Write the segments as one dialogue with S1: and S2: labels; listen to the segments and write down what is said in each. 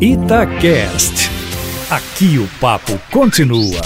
S1: Itacast. Aqui o papo continua.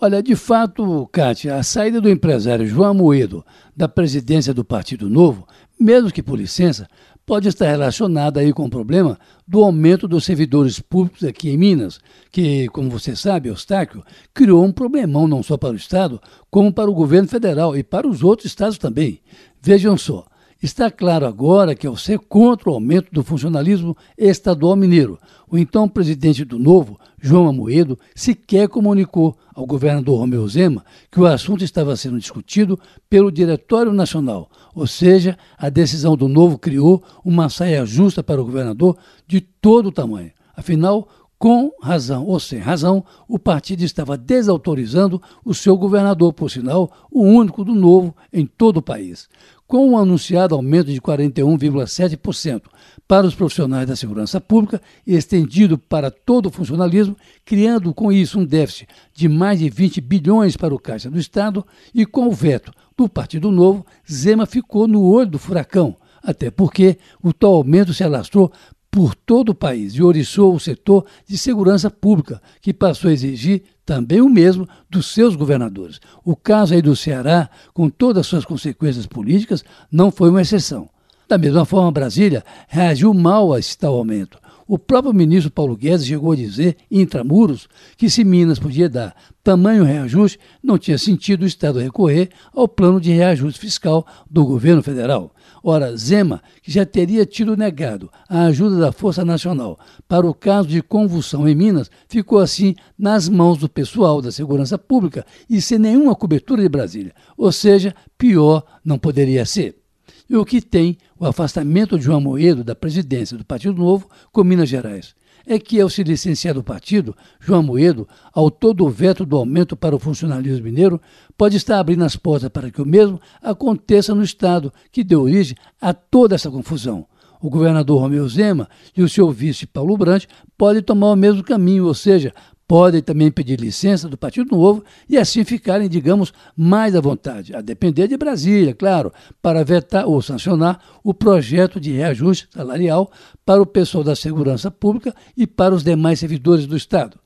S2: Olha, de fato, Kátia, a saída do empresário João Amoedo da presidência do Partido Novo, mesmo que por licença, pode estar relacionada aí com o problema do aumento dos servidores públicos aqui em Minas, que, como você sabe, Eustáquio, criou um problemão não só para o Estado, como para o governo federal e para os outros estados também. Vejam só, Está claro agora que, ao ser contra o aumento do funcionalismo estadual mineiro, o então presidente do Novo, João Amoedo, sequer comunicou ao governador Romeu Zema que o assunto estava sendo discutido pelo Diretório Nacional, ou seja, a decisão do Novo criou uma saia justa para o governador de todo o tamanho. Afinal, com razão ou sem razão, o partido estava desautorizando o seu governador, por sinal, o único do novo em todo o país. Com o anunciado aumento de 41,7% para os profissionais da segurança pública, estendido para todo o funcionalismo, criando com isso um déficit de mais de 20 bilhões para o Caixa do Estado, e com o veto do Partido Novo, Zema ficou no olho do furacão até porque o tal aumento se alastrou por todo o país e oriçou o setor de segurança pública, que passou a exigir também o mesmo dos seus governadores. O caso aí do Ceará, com todas as suas consequências políticas, não foi uma exceção. Da mesma forma, Brasília reagiu mal a esse tal aumento. O próprio ministro Paulo Guedes chegou a dizer, intramuros, que se Minas podia dar tamanho reajuste, não tinha sentido o Estado recorrer ao plano de reajuste fiscal do governo federal. Ora, Zema, que já teria tido negado a ajuda da Força Nacional para o caso de convulsão em Minas, ficou assim nas mãos do pessoal da segurança pública e sem nenhuma cobertura de Brasília. Ou seja, pior não poderia ser. E o que tem o afastamento de João Moedo da presidência do Partido Novo com Minas Gerais é que, ao se licenciar do partido, João Moedo, autor do veto do aumento para o funcionalismo mineiro, pode estar abrindo as portas para que o mesmo aconteça no Estado, que deu origem a toda essa confusão. O governador Romeu Zema e o seu vice Paulo Brandt podem tomar o mesmo caminho, ou seja, podem também pedir licença do Partido Novo e assim ficarem, digamos, mais à vontade, a depender de Brasília, claro, para vetar ou sancionar o projeto de reajuste salarial para o pessoal da segurança pública e para os demais servidores do Estado.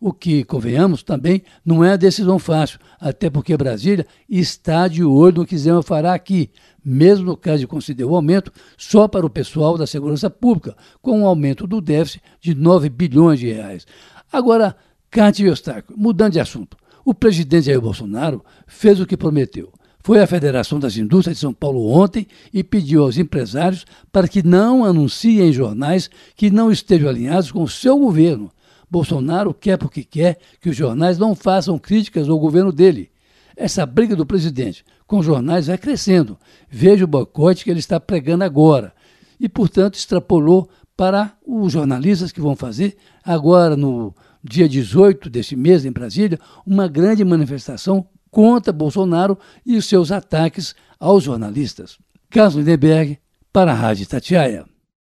S2: O que, convenhamos, também não é a decisão fácil, até porque Brasília está de olho no que Zema fará aqui, mesmo no caso de conceder o aumento só para o pessoal da segurança pública, com um aumento do déficit de 9 bilhões de reais. Agora, Cátia Eustáquio, mudando de assunto, o presidente Jair Bolsonaro fez o que prometeu. Foi à Federação das Indústrias de São Paulo ontem e pediu aos empresários para que não anunciem em jornais que não estejam alinhados com o seu governo. Bolsonaro quer porque quer que os jornais não façam críticas ao governo dele. Essa briga do presidente com os jornais vai crescendo. Veja o boicote que ele está pregando agora. E, portanto, extrapolou para os jornalistas que vão fazer agora no dia 18 deste mês, em Brasília, uma grande manifestação contra Bolsonaro e seus ataques aos jornalistas. Carlos Lindenberg, para a Rádio Tatiaia.